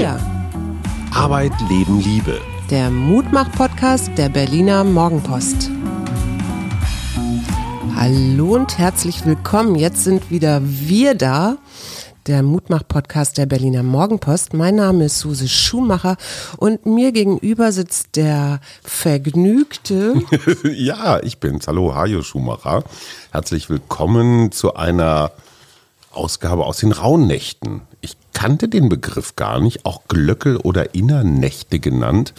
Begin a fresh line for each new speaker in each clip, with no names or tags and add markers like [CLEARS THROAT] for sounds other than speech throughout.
Wir.
Arbeit, Leben, Liebe.
Der Mutmach-Podcast der Berliner Morgenpost. Hallo und herzlich willkommen. Jetzt sind wieder wir da. Der Mutmach-Podcast der Berliner Morgenpost. Mein Name ist Suse Schumacher und mir gegenüber sitzt der vergnügte. [LAUGHS]
ja, ich bin's. Hallo, Hajo Schumacher. Herzlich willkommen zu einer Ausgabe aus den Rauhnächten. Ich kannte den Begriff gar nicht, auch Glöckel oder Innernächte genannt.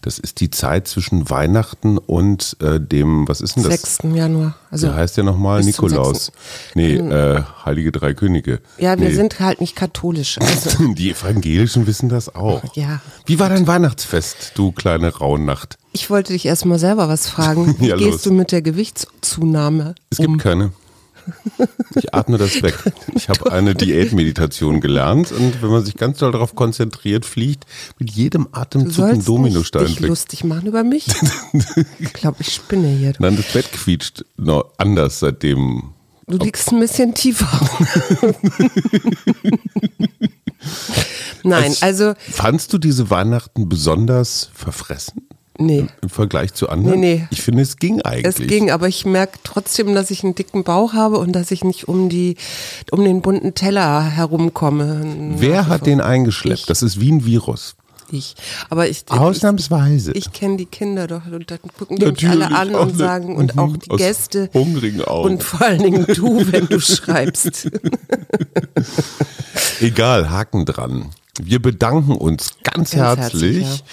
Das ist die Zeit zwischen Weihnachten und äh, dem, was ist denn das?
6. Januar.
Also Der heißt ja nochmal Nikolaus. Nee, äh, Heilige Drei Könige.
Ja, wir
nee.
sind halt nicht katholisch. Also. [LAUGHS]
die Evangelischen wissen das auch.
Ja.
Wie war dein Weihnachtsfest, du kleine Rauhnacht?
Ich wollte dich erstmal selber was fragen. [LAUGHS] Wie
Ja,
gehst
los.
du mit der Gewichtszunahme
Es gibt
um?
keine. Ich atme das weg. Ich habe eine Diätmeditation gelernt und wenn man sich ganz doll darauf konzentriert, fliegt mit jedem Atemzug ein Dominostein
nicht dich
weg.
lustig machen über mich. ich glaube, ich spinne hier.
Nein, das Bett quietscht noch anders seitdem.
Du liegst ein bisschen tiefer. [LAUGHS] Nein, also,
Fandst du diese Weihnachten besonders verfressen
nee.
im Vergleich zu anderen?
Nee, nee.
Ich finde, es ging eigentlich.
Es ging, aber ich merke trotzdem, dass ich einen dicken Bauch habe und dass ich nicht um die, um den bunten Teller herumkomme.
Wer
Nach wie
hat den eingeschleppt?
Ich.
Das ist wie ein Virus.
Ich. Aber ich,
Ausnahmsweise.
ich, ich kenne die Kinder doch und dann gucken die mich alle
Natürlich,
an und sagen und
Mhm,
auch die Gäste
hungrigen Augen.
und vor allen Dingen du, wenn du schreibst. [LAUGHS]
Egal, Haken dran. Wir bedanken uns ganz,
Ganz
herzlich,
herzlich, ja.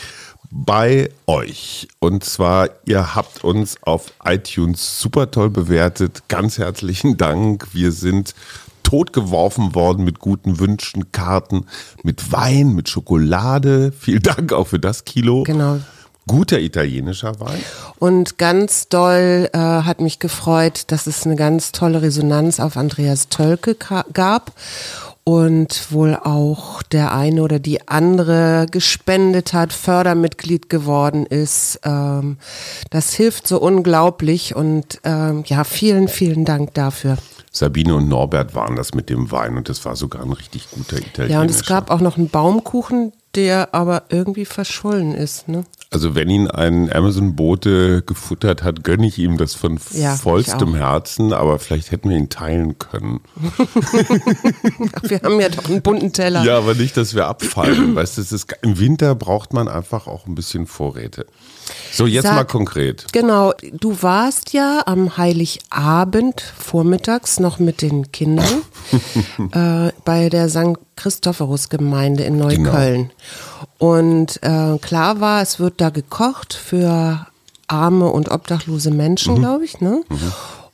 Bei euch. Und zwar, ihr habt uns auf iTunes super toll bewertet. Ganz herzlichen Dank. Wir sind totgeworfen worden mit guten Wünschen, Karten, mit Wein, mit Schokolade. Vielen Dank auch für das Kilo.
Genau.
Guter italienischer Wein.
Und ganz doll äh, hat mich gefreut, dass es eine ganz tolle Resonanz auf Andreas Tölke gab und wohl auch der eine oder die andere gespendet hat, Fördermitglied geworden ist. Ähm, das hilft so unglaublich und ähm, ja, vielen, vielen Dank dafür.
Sabine und Norbert waren das mit dem Wein und das war sogar ein richtig guter italienischer.
Ja, und es gab auch noch einen Baumkuchen, der aber irgendwie verschollen ist. Ne?
Also wenn ihn ein Amazon-Bote gefuttert hat, gönne ich ihm das von
Ja,
vollstem. Herzen, aber vielleicht hätten wir ihn teilen können. [LAUGHS]
Wir haben ja doch einen bunten Teller.
Ja, aber nicht, dass wir abfallen. [CLEARS THROAT] weißt du, es ist, im Winter braucht man einfach auch ein bisschen Vorräte. So, jetzt
Sag-
mal konkret.
Genau, du warst ja am Heiligabend vormittags noch mit den Kindern [LAUGHS] äh, bei der St. Christophorus-Gemeinde in Neukölln. Und äh, klar war, es wird da gekocht für arme und obdachlose Menschen, glaube ich. Ne?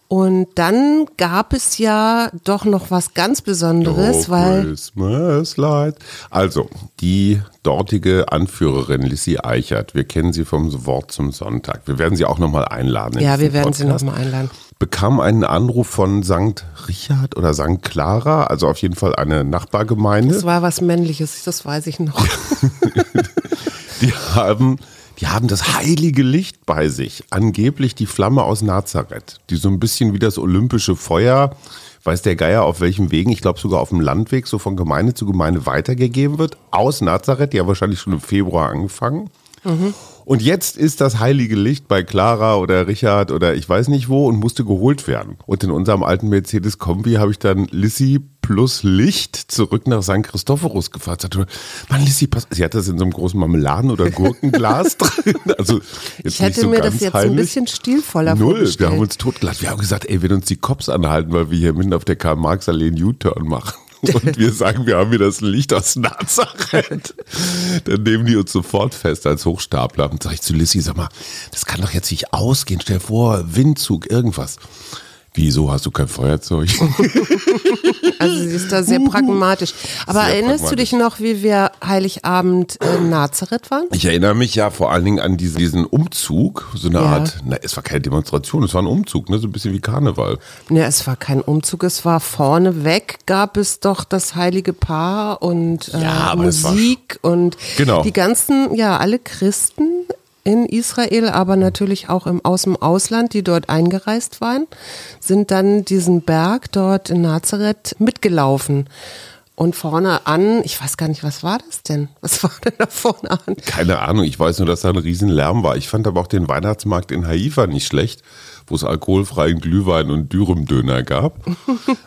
Und dann gab es ja doch noch was ganz Besonderes,
Oh,
weil
Christmas Light. Also, die dortige Anführerin Lissy Eichert, wir kennen sie vom Wort zum Sonntag. Wir werden sie auch nochmal einladen. in
ja, wir werden sie
Podcast.
nochmal einladen.
Bekam einen Anruf von St. Richard oder St. Clara, also auf jeden Fall eine Nachbargemeinde.
Das war was Männliches, das weiß ich noch. [LAUGHS]
Die haben, die haben das heilige Licht bei sich, angeblich die Flamme aus Nazareth, die so ein bisschen wie das olympische Feuer, weiß der Geier auf welchem Wegen, ich glaube sogar auf dem Landweg, so von Gemeinde zu Gemeinde weitergegeben wird, aus Nazareth, die haben wahrscheinlich schon im Februar angefangen. Und jetzt ist das heilige Licht bei Clara oder Richard oder ich weiß nicht wo und musste geholt werden. Und in unserem alten Mercedes Kombi habe ich dann Lissy plus Licht zurück nach St. Christophorus gefahren. Sagte, Mann, Lissy, pass, sie hat das in so einem großen Marmeladen- oder Gurkenglas [LAUGHS] drin. Also jetzt
Ich hätte
so
mir das jetzt
heilig.
ein bisschen stilvoller
Null,
vorgestellt.
wir haben uns totgelacht. Wir haben gesagt, ey, wenn uns die Cops anhalten, weil wir hier mitten auf der Karl-Marx-Allee einen U-Turn machen. [LAUGHS] Und wir sagen, wir haben hier das Licht aus Nazareth. Dann nehmen die uns sofort fest als Hochstapler. Und sag ich zu Lissy, sag mal, das kann doch jetzt nicht ausgehen. Stell dir vor, Windzug, irgendwas. Wieso hast du kein Feuerzeug? [LAUGHS]
Also sie ist da sehr pragmatisch. Aber
Sehr
erinnerst du dich noch, wie wir Heiligabend in Nazareth waren?
Ich erinnere mich ja vor allen Dingen an diesen, diesen Umzug, so eine
Ja.
Art, na, es war keine Demonstration, es war ein Umzug, ne, so ein bisschen wie Karneval.
Ne, es war kein Umzug, es war vorne weg, gab es doch das heilige Paar und äh,
Ja,
Musik und
Genau.
die ganzen, ja, alle Christen in Israel, aber natürlich auch im, aus dem Ausland, die dort eingereist waren, sind dann diesen Berg dort in Nazareth mitgelaufen. Und vorne an, ich weiß gar nicht, was war das denn? Was [LAUGHS] war denn da vorne an?
Keine Ahnung, ich weiß nur, dass da ein Riesenlärm war. Ich fand aber auch den Weihnachtsmarkt in Haifa nicht schlecht wo es alkoholfreien Glühwein und Dürümdöner gab. [LAUGHS]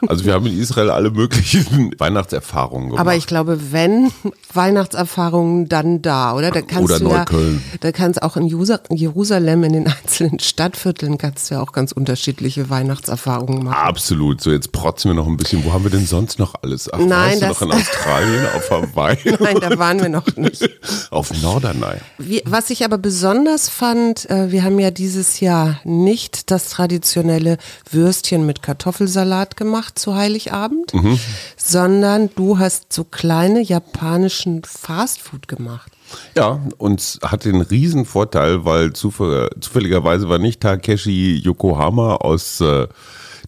Also wir haben in Israel alle möglichen [LAUGHS] Weihnachtserfahrungen gemacht.
Aber ich glaube, wenn Weihnachtserfahrungen, dann da, oder? Da kannst
oder
du
Neukölln.
Ja, da kannst auch in Jerusalem, in den einzelnen Stadtvierteln, kannst du ja auch ganz unterschiedliche Weihnachtserfahrungen machen.
Absolut. So, jetzt protzen wir noch ein bisschen. Wo haben wir denn sonst noch alles? Ach,
Nein,
warst du
das-
noch in Australien, auf Hawaii? [LAUGHS]
Nein, da waren wir noch nicht. [LAUGHS]
auf Norderney.
Wie, was ich aber besonders fand, äh, wir haben ja dieses Jahr nicht das traditionelle Würstchen mit Kartoffelsalat gemacht zu Heiligabend, sondern du hast so kleine japanischen Fastfood gemacht.
Ja, und hat den riesen Vorteil, weil zufälligerweise war nicht Takeshi Yokohama aus äh,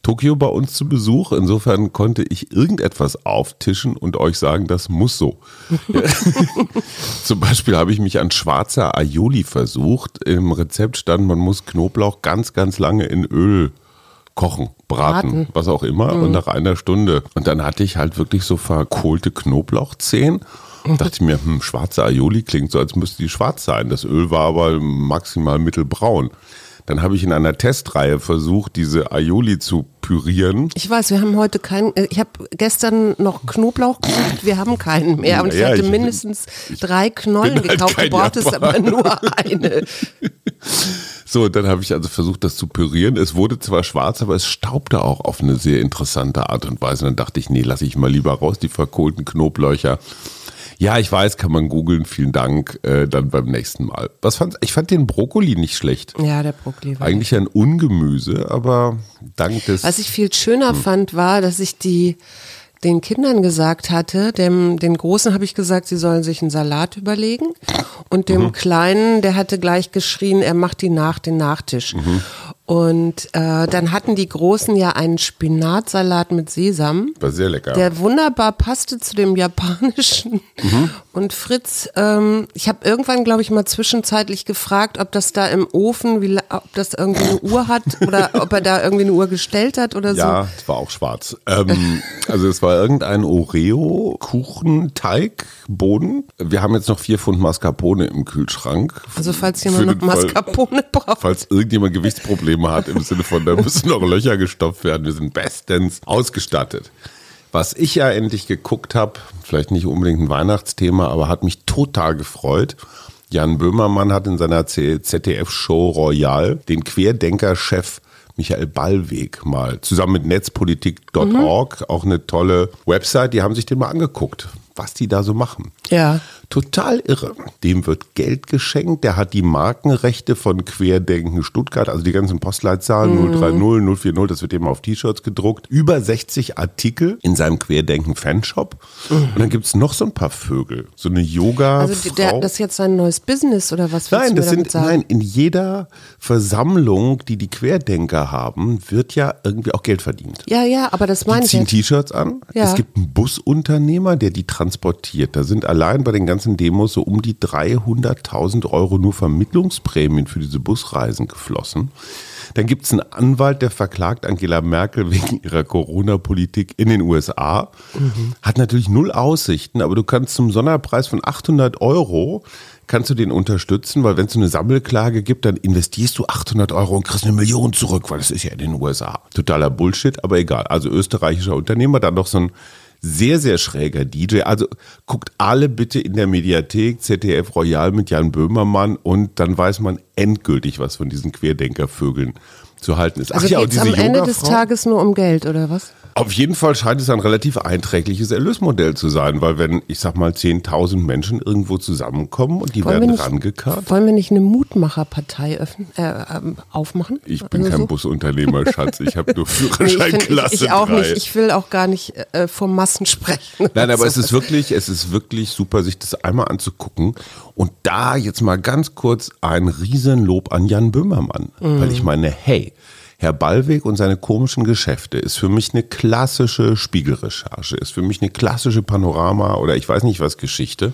Tokio bei uns zu Besuch. Insofern konnte ich irgendetwas auftischen und euch sagen, das muss so. [LAUGHS] Zum Beispiel habe ich mich an schwarzer Aioli versucht. Im Rezept stand, man muss Knoblauch ganz, ganz lange in Öl kochen, braten,
Braten.
was auch immer, und nach einer Stunde. Und dann hatte ich halt wirklich so verkohlte Knoblauchzehen. Und dachte mir, hm, schwarze Aioli klingt so, als müsste die schwarz sein. Das Öl war aber maximal mittelbraun. Dann habe ich in einer Testreihe versucht, diese Aioli zu pürieren.
Ich weiß, wir haben heute keinen, äh, ich habe gestern noch Knoblauch gekauft, wir haben keinen mehr. Und ich
Naja,
hatte
ich-
mindestens drei Knollen
halt
gekauft, du brauchtest aber nur eine. [LAUGHS]
So, dann habe ich also versucht, das zu pürieren. Es wurde zwar schwarz, aber es staubte auch auf eine sehr interessante Art und Weise. Dann dachte ich, nee, lasse ich mal lieber raus, die verkohlten Knoblaucher. Ja, ich weiß, kann man googeln. Vielen Dank. Äh, dann beim nächsten Mal. Was fand, ich fand den Brokkoli nicht schlecht.
Ja, der Brokkoli war.
Eigentlich ein Ungemüse, aber dank des.
Was ich viel schöner fand, war, dass ich die den Kindern gesagt hatte, dem, den Großen habe ich gesagt, sie sollen sich einen Salat überlegen und dem Kleinen, der hatte gleich geschrien, er macht die nach den Nachtisch. Und äh, dann hatten die Großen ja einen Spinatsalat mit Sesam.
war sehr lecker.
Der wunderbar passte zu dem japanischen. Und Fritz, ähm, ich habe irgendwann, glaube ich, mal zwischenzeitlich gefragt, ob das da im Ofen, wie, ob das irgendwie eine Uhr hat [LAUGHS] oder ob er da irgendwie eine Uhr gestellt hat oder
Ja, es war auch schwarz. Ähm, also es war irgendein Oreo-Kuchenteigboden. Wir haben jetzt noch vier Pfund Mascarpone im Kühlschrank.
so. Also falls jemand noch
den Fall-
Mascarpone braucht.
Falls irgendjemand Gewichtsprobleme hat, im Sinne von, da müssen noch Löcher gestopft werden. Wir sind bestens ausgestattet. Was ich ja endlich geguckt habe, vielleicht nicht unbedingt ein Weihnachtsthema, aber hat mich total gefreut. Jan Böhmermann hat in seiner ZDF-Show Royal den Querdenker-Chef Michael Ballweg mal zusammen mit netzpolitik.org, auch eine tolle Website, die haben sich den mal angeguckt, was die da so machen.
Ja.
Total irre. Dem wird Geld geschenkt. Der hat die Markenrechte von Querdenken Stuttgart, also die ganzen Postleitzahlen 030, 040, das wird eben auf T-Shirts gedruckt. Über 60 Artikel in seinem Querdenken Fanshop. Und dann gibt es noch so ein paar Vögel. So eine yoga
Also die- der, das ist jetzt ein neues Business oder was
Nein, das sind,
sagen?
nein, in jeder Versammlung, die die Querdenker haben, wird ja irgendwie auch Geld verdient.
Ja, ja, aber das meine
Die
ich
ziehen
jetzt.
T-Shirts an.
Ja.
Es gibt einen Busunternehmer, der die transportiert. Da sind allein bei den ganzen Demos so um die 300.000 Euro nur Vermittlungsprämien für diese Busreisen geflossen. Dann gibt es einen Anwalt, der verklagt Angela Merkel wegen ihrer Corona-Politik in den USA. Hat natürlich null Aussichten, aber du kannst zum Sonderpreis von 800 Euro kannst du den unterstützen, weil wenn es eine Sammelklage gibt, dann investierst du 800 Euro und kriegst eine Million zurück, weil das ist ja in den USA. Totaler Bullshit, aber egal. Also österreichischer Unternehmer, dann noch so ein sehr, sehr schräger DJ. Also guckt alle bitte in der Mediathek ZDF Royal mit Jan Böhmermann und dann weiß man endgültig, was von diesen Querdenkervögeln zu halten ist.
Also
Ach ja, und diese
am Ende des? Tages nur um Geld oder was?
Auf jeden Fall scheint es ein relativ einträgliches Erlösmodell zu sein, weil wenn, ich sag mal, 10.000 Menschen irgendwo zusammenkommen und die
Wollen
werden
nicht-
rangekarrt.
Wollen wir nicht eine Mutmacherpartei öffnen, äh, ähm, aufmachen?
Ich bin
Oder
kein
so?
Busunternehmer, [LAUGHS] Schatz. Ich habe nur
Nee, ich, find, ich, ich auch
3.
nicht. Ich will auch gar nicht äh, vom Massen sprechen.
Nein, aber es ist wirklich, es ist wirklich super, sich das einmal anzugucken. Und da jetzt mal ganz kurz ein Riesenlob an Jan Böhmermann. Weil ich meine, hey, Herr Ballweg und seine komischen Geschäfte ist für mich eine klassische Spiegelrecherche, ist für mich eine klassische Panorama oder ich weiß nicht was Geschichte.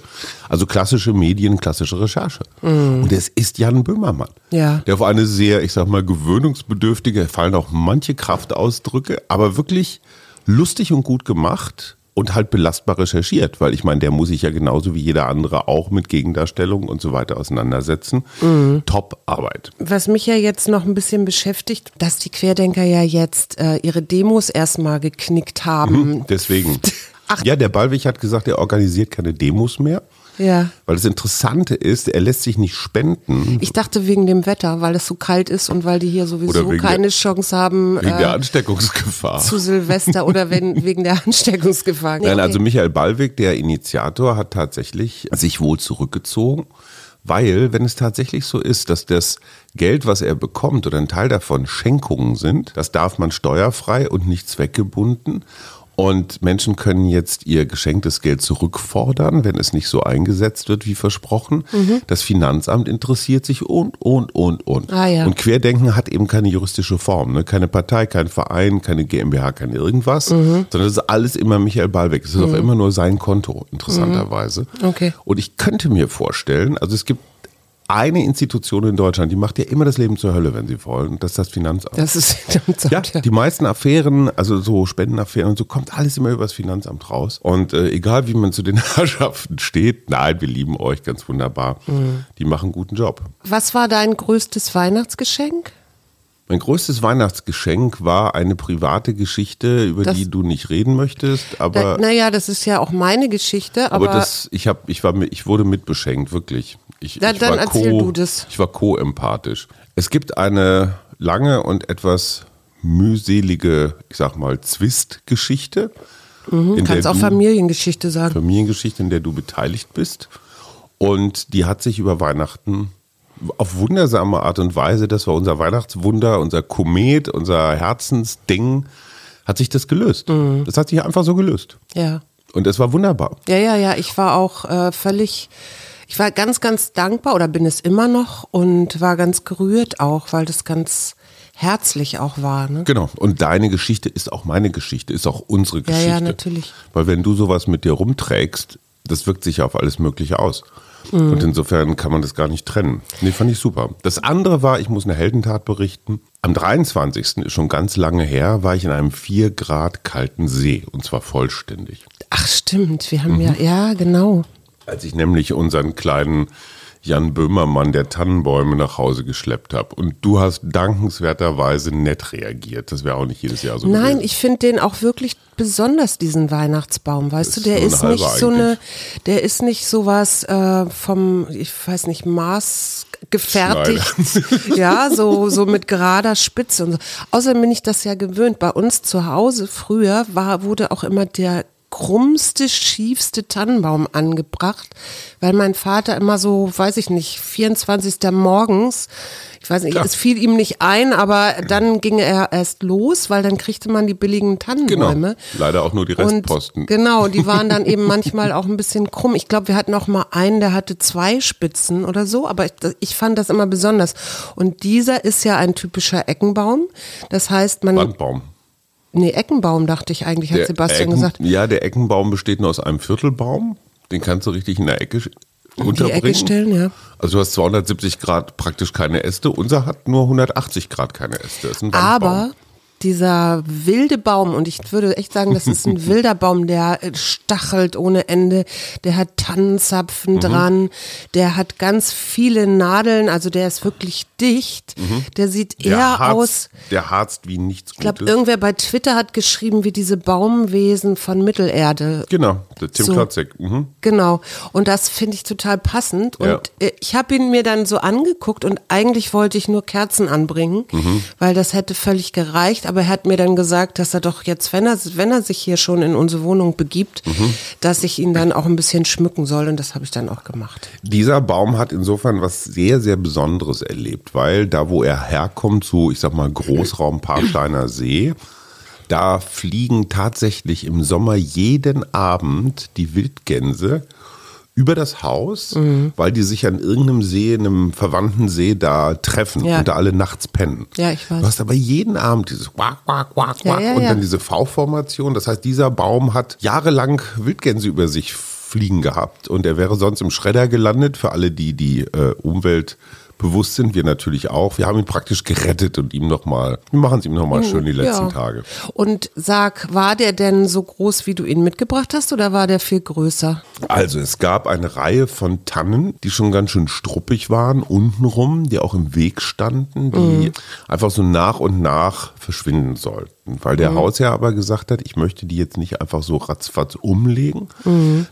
Also klassische Medien, klassische Recherche. Und es ist Jan Böhmermann.
Ja.
Der auf eine sehr, ich sag mal, gewöhnungsbedürftige, fallen auch manche Kraftausdrücke, aber wirklich lustig und gut gemacht und halt belastbar recherchiert, weil ich meine, der muss sich ja genauso wie jeder andere auch mit Gegendarstellungen und so weiter auseinandersetzen. Mhm. Top-Arbeit.
Was mich ja jetzt noch ein bisschen beschäftigt, dass die Querdenker ja jetzt äh, ihre Demos erstmal geknickt haben.
Mhm, deswegen. [LAUGHS] Ach. Ja, der Ballweg hat gesagt, er organisiert keine Demos mehr.
Ja.
Weil das Interessante ist, er lässt sich nicht spenden.
Ich dachte wegen dem Wetter, weil es so kalt ist und weil die hier sowieso keine der, Chance haben.
Wegen äh, der Ansteckungsgefahr.
Zu Silvester oder wenn, [LAUGHS] wegen der Ansteckungsgefahr.
Nein, okay. also Michael Ballweg, der Initiator, hat tatsächlich sich wohl zurückgezogen. Weil, wenn es tatsächlich so ist, dass das Geld, was er bekommt oder ein Teil davon Schenkungen sind, das darf man steuerfrei und nicht zweckgebunden. Und Menschen können jetzt ihr geschenktes Geld zurückfordern, wenn es nicht so eingesetzt wird wie versprochen. Mhm. Das Finanzamt interessiert sich und, und, und, und.
Ah, ja.
Und Querdenken hat eben keine juristische Form. Ne? Keine Partei, kein Verein, keine GmbH, kein irgendwas. Mhm. Sondern das ist alles immer Michael Ballweg. Es ist mhm. auch immer nur sein Konto, interessanterweise.
Mhm. Okay.
Und ich könnte mir vorstellen, also es gibt eine Institution in Deutschland, die macht ja immer das Leben zur Hölle, wenn sie wollen. Das ist das Finanzamt.
Das ist Finanzamt.
Ja, die meisten Affären, also so Spendenaffären und so, kommt alles immer über das Finanzamt raus. Und äh, egal wie man zu den [LAUGHS] Herrschaften steht, nein, wir lieben euch ganz wunderbar. Mhm. Die machen einen guten Job.
Was war dein größtes Weihnachtsgeschenk?
Mein größtes Weihnachtsgeschenk war eine private Geschichte, über das, die du nicht reden möchtest, aber.
Naja, das ist ja auch meine Geschichte, aber.
Aber das, ich hab, ich war, ich wurde mitbeschenkt, wirklich. Ich,
da,
ich
dann erzähl co, du das.
Ich war co-empathisch. Es gibt eine lange und etwas mühselige, ich sag mal, Zwist-Geschichte.
Mhm, kannst auch Familiengeschichte sagen.
Familiengeschichte, in der du beteiligt bist. Und die hat sich über Weihnachten auf wundersame Art und Weise, das war unser Weihnachtswunder, unser Komet, unser Herzensding, hat sich das gelöst. Mhm. Das hat sich einfach so gelöst.
Ja.
Und es war wunderbar.
Ja, ja, ja. Ich war auch äh, völlig ich war ganz, ganz dankbar oder bin es immer noch und war ganz gerührt auch, weil das ganz herzlich auch war. Ne?
Genau. Und deine Geschichte ist auch meine Geschichte, ist auch unsere Geschichte.
Ja, ja, natürlich.
Weil wenn du sowas mit dir rumträgst, das wirkt sich auf alles Mögliche aus. Mhm. Und insofern kann man das gar nicht trennen. Nee, fand ich super. Das andere war, ich muss eine Heldentat berichten. Am 23. ist schon ganz lange her, war ich in einem 4 Grad kalten See und zwar vollständig.
Ach stimmt, wir haben mhm. ja, ja, genau.
Als ich nämlich unseren kleinen Jan Böhmermann der Tannenbäume nach Hause geschleppt habe. Und du hast dankenswerterweise nett reagiert. Das wäre auch nicht jedes Jahr so.
Nein, gewesen. ich finde den auch wirklich besonders, diesen Weihnachtsbaum. Weißt das du, der ist, ist nicht so eine, der ist nicht sowas äh, vom, ich weiß nicht, Maß gefertigt. ja, so, so mit gerader Spitze und so. Außerdem bin ich das ja gewöhnt. Bei uns zu Hause früher war, wurde auch immer der krummste, schiefste Tannenbaum angebracht, weil mein Vater immer so, weiß ich nicht, 24. morgens, ich weiß nicht, Klar. es fiel ihm nicht ein, aber dann ging er erst los, weil dann kriegte man die billigen Tannenbäume.
Genau. Leider auch nur die Restposten.
Und genau, die waren dann eben [LAUGHS] manchmal auch ein bisschen krumm. Ich glaube, wir hatten auch mal einen, der hatte zwei Spitzen oder so, aber ich, ich fand das immer besonders. Und dieser ist ja ein typischer Eckenbaum. Das heißt, man.
Wandbaum.
Nee, Eckenbaum dachte ich eigentlich, hat der Sebastian
Ecken,
gesagt.
Ja, der Eckenbaum besteht nur aus einem Viertelbaum. Den kannst du richtig in der Ecke unterbringen. Die Ecke
stellen, ja.
Also du hast 270 Grad praktisch keine Äste. Unser hat nur 180 Grad keine Äste.
Aber dieser wilde Baum, und ich würde echt sagen, das ist ein [LAUGHS] wilder Baum, der stachelt ohne Ende, der hat Tannenzapfen mhm. dran, der hat ganz viele Nadeln, also der ist wirklich dicht, mhm. der sieht der eher harzt, aus.
Der harzt wie nichts
Ich glaube, irgendwer bei Twitter hat geschrieben, wie diese Baumwesen von Mittelerde.
Genau, der Tim so, Klotzek. Mhm.
Genau, und das finde ich total passend. Ja. Und äh, ich habe ihn mir dann so angeguckt und eigentlich wollte ich nur Kerzen anbringen, mhm. weil das hätte völlig gereicht aber er hat mir dann gesagt, dass er doch jetzt, wenn er, wenn er sich hier schon in unsere Wohnung begibt, mhm. dass ich ihn dann auch ein bisschen schmücken soll und das habe ich dann auch gemacht.
Dieser Baum hat insofern was sehr, sehr Besonderes erlebt, weil da, wo er herkommt, so ich sag mal Großraum Parsteiner See, da fliegen tatsächlich im Sommer jeden Abend die Wildgänse über das Haus, mhm. weil die sich an irgendeinem See, einem verwandten See da treffen ja. und da alle nachts pennen.
Ja, ich weiß.
Du hast aber jeden Abend dieses Quack, Quack, Quack, Quack ja, ja, und dann diese V-Formation. Das heißt, dieser Baum hat jahrelang Wildgänse über sich fliegen gehabt und er wäre sonst im Schredder gelandet für alle, die die äh, Umwelt bewusst sind, wir natürlich auch. Wir haben ihn praktisch gerettet und ihm nochmal, wir machen es ihm nochmal schön die letzten
Ja.
Tage.
Und sag, war der denn so groß, wie du ihn mitgebracht hast, oder war der viel größer?
Also es gab eine Reihe von Tannen, die schon ganz schön struppig waren, untenrum, die auch im Weg standen, die einfach so nach und nach verschwinden sollten. Weil der Hausherr aber gesagt hat, ich möchte die jetzt nicht einfach so ratzfatz umlegen,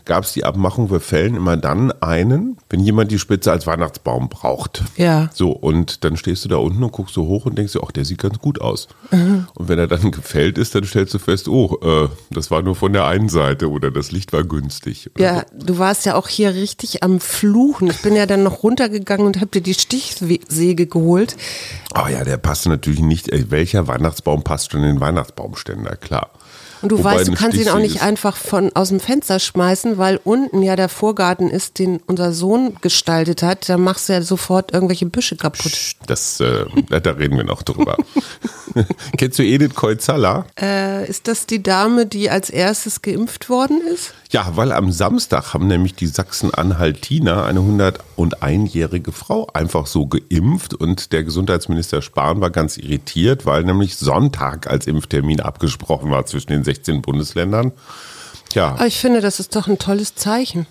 gab es die Abmachung, wir fällen immer dann einen, wenn jemand die Spitze als Weihnachtsbaum braucht.
Ja.
So, und dann stehst du da unten und guckst so hoch und denkst dir, ach, der sieht ganz gut aus. Und wenn er dann gefällt ist, dann stellst du fest, oh, äh, das war nur von der einen Seite oder das Licht war günstig.
Ja, du warst ja auch hier richtig am Fluchen. Ich bin ja dann noch runtergegangen und hab dir die Stichsäge geholt.
Aber ja, der passte natürlich nicht. Ey, welcher Weihnachtsbaum passt schon in den Weihnachtsbaumständer? Klar.
Und du
Wobei
weißt, du kannst ihn auch nicht
ist-
einfach von aus dem Fenster schmeißen, weil unten ja der Vorgarten ist, den unser Sohn gestaltet hat. Da machst du ja sofort irgendwelche Büsche kaputt.
Das, äh, da da reden wir noch drüber. [LAUGHS] Kennst du Edith Koizala?
Äh, ist das die Dame, die als erstes geimpft worden ist?
Ja, weil am Samstag haben nämlich die Sachsen-Anhaltiner eine 101-jährige Frau einfach so geimpft und der Gesundheitsminister Spahn war ganz irritiert, weil nämlich Sonntag als Impftermin abgesprochen war zwischen den 16 Bundesländern. Ja,
Aber ich finde, das ist doch ein tolles Zeichen.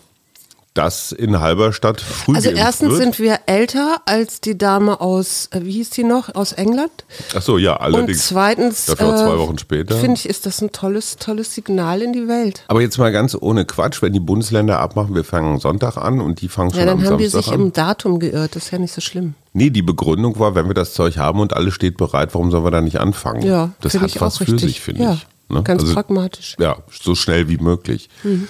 dass in Halberstadt früh
Also erstens
wird.
sind wir älter als die Dame aus, äh, wie hieß die noch, aus England.
Ach so, ja,
Und
allerdings.
zweitens,
Dafür auch zwei
äh,
Wochen später.
finde ich, ist das ein tolles, tolles Signal in die Welt.
Aber jetzt mal ganz ohne Quatsch, wenn die Bundesländer abmachen, wir fangen Sonntag an und die fangen schon
Ja, dann
am
haben die
Samstag
sich
an.
im Datum geirrt. Das ist ja nicht so schlimm.
Nee, die Begründung war, wenn wir das Zeug haben und alles steht bereit, warum sollen wir da nicht anfangen?
Ja,
das hat
ich
was für sich, finde
Ja,
ich. Ne?
ganz pragmatisch.
Ja, so schnell wie möglich.
Mhm.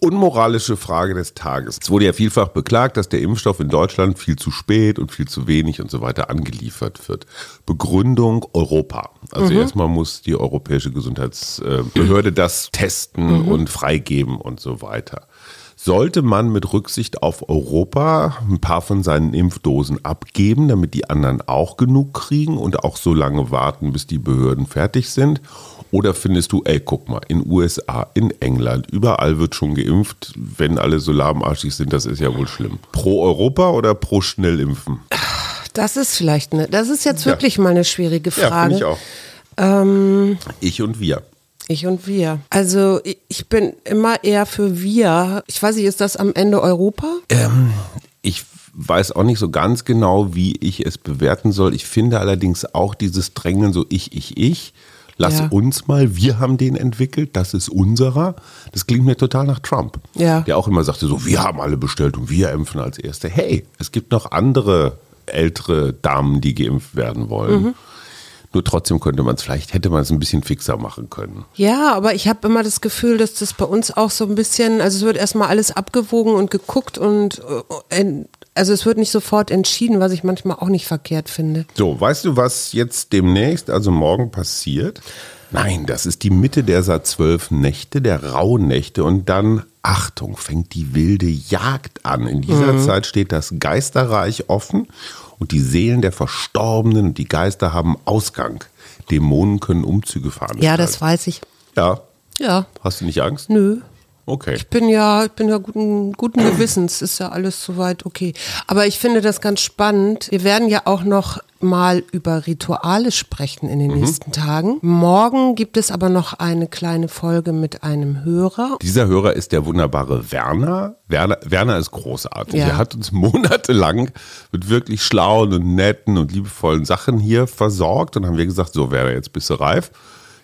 Unmoralische Frage des Tages. Es wurde ja vielfach beklagt, dass der Impfstoff in Deutschland viel zu spät und viel zu wenig und so weiter angeliefert wird. Begründung Europa. Also
Mhm.
erstmal muss die Europäische Gesundheitsbehörde das testen
Mhm.
und freigeben und so weiter. Sollte man mit Rücksicht auf Europa ein paar von seinen Impfdosen abgeben, damit die anderen auch genug kriegen und auch so lange warten, bis die Behörden fertig sind? Oder findest du, ey, guck mal, in USA, in England, überall wird schon geimpft, wenn alle so lahmarschig sind, das ist ja wohl schlimm. Pro Europa oder pro Schnellimpfen?
Das ist vielleicht eine, das ist jetzt
Ja.
wirklich mal eine schwierige
Ja,
Frage.
finde ich auch. ich und wir.
Ich und wir. Also ich- bin immer eher für wir. Ich weiß nicht, ist das am Ende Europa?
Ich weiß auch nicht so ganz genau, wie ich es bewerten soll. Ich finde allerdings auch dieses Drängen so ich, ich, ich. Lass
Ja.
uns mal, wir haben den entwickelt, das ist unserer. Das klingt mir total nach Trump.
Ja.
Der auch immer sagte so, wir haben alle bestellt und wir impfen als Erste. Hey, es gibt noch andere ältere Damen, die geimpft werden wollen.
Mhm.
Nur trotzdem könnte man es, vielleicht hätte man es ein bisschen fixer machen können.
Ja, aber ich habe immer das Gefühl, dass das bei uns auch so ein bisschen, also es wird erstmal alles abgewogen und geguckt und äh, also es wird nicht sofort entschieden, was ich manchmal auch nicht verkehrt finde.
So, weißt du, was jetzt demnächst, also morgen passiert? Nein, das ist die Mitte der seit zwölf Nächte, der Rauhnächte und dann, Achtung, fängt die wilde Jagd an. In dieser Zeit steht das Geisterreich offen und die Seelen der Verstorbenen und die Geister haben Ausgang. Dämonen können Umzüge fahren.
Ja, das weiß ich.
Ja,
Ja,
hast du nicht Angst?
nö.
Okay.
Ich bin ja, ich bin ja guten, guten Gewissens, ist ja alles soweit okay. Aber ich finde das ganz spannend. Wir werden ja auch noch mal über Rituale sprechen in den nächsten Tagen. Morgen gibt es aber noch eine kleine Folge mit einem Hörer.
Dieser Hörer ist der wunderbare Werner. Werner, Werner ist großartig.
Ja.
Er hat uns monatelang mit wirklich schlauen und netten und liebevollen Sachen hier versorgt. Und haben wir gesagt, so Werner, jetzt bist du reif.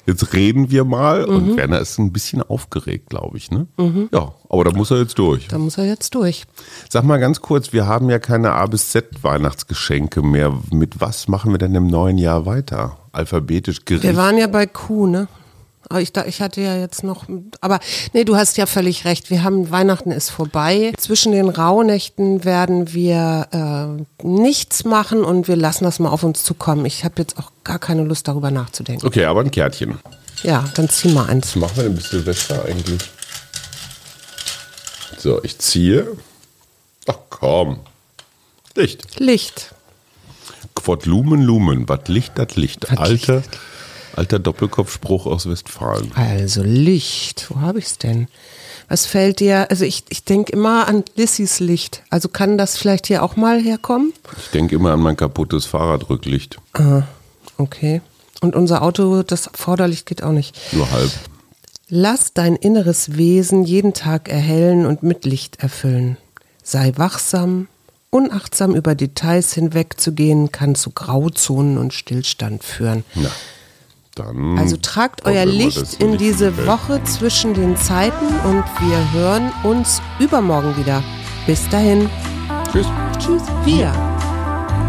Jetzt reden wir mal.
Mhm.
Und Werner ist ein bisschen aufgeregt, glaube ich. Ne? Ja, aber da muss er jetzt durch.
Da muss er jetzt durch.
Sag mal ganz kurz, wir haben ja keine A bis Z Weihnachtsgeschenke mehr. Mit was machen wir denn im neuen Jahr weiter? Alphabetisch Gericht.
Wir waren ja bei Q, ne? Ich, ich hatte ja jetzt noch, aber nee, du hast ja völlig recht. Wir haben Weihnachten ist vorbei. Zwischen den Rauhnächten werden wir äh, nichts machen und wir lassen das mal auf uns zukommen. Ich habe jetzt auch gar keine Lust darüber nachzudenken.
okay, aber ein Kärtchen.
Ja, dann zieh mal eins.
Was machen wir denn bis Silvester eigentlich? So, ich ziehe. Ach komm. Licht.
Licht.
Quod Lumen Lumen, wat Licht dat Licht.
Wat
Alte, Alter Doppelkopfspruch aus Westfalen.
Also Licht, wo habe ich es denn? Was fällt dir, also ich, ich denke immer an Lissys Licht. Also kann das vielleicht hier auch mal herkommen?
Ich denke immer an mein kaputtes Fahrradrücklicht.
Ah, okay. Und unser Auto, das Vorderlicht geht auch nicht.
Nur halb.
Lass dein inneres Wesen jeden Tag erhellen und mit Licht erfüllen. Sei wachsam, unachtsam über Details hinwegzugehen, kann zu Grauzonen und Stillstand führen.
Na, dann.
Also tragt euer Licht in diese
die Welt.
Woche zwischen den Zeiten und wir hören uns übermorgen wieder. Bis dahin.
Tschüss.
Tschüss. Wir.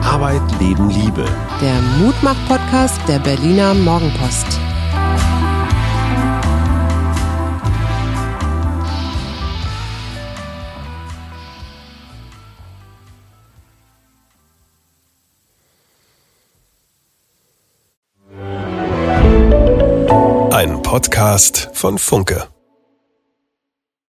Arbeit, Leben, Liebe.
Der Mutmach-Podcast der Berliner Morgenpost.
Podcast von Funke.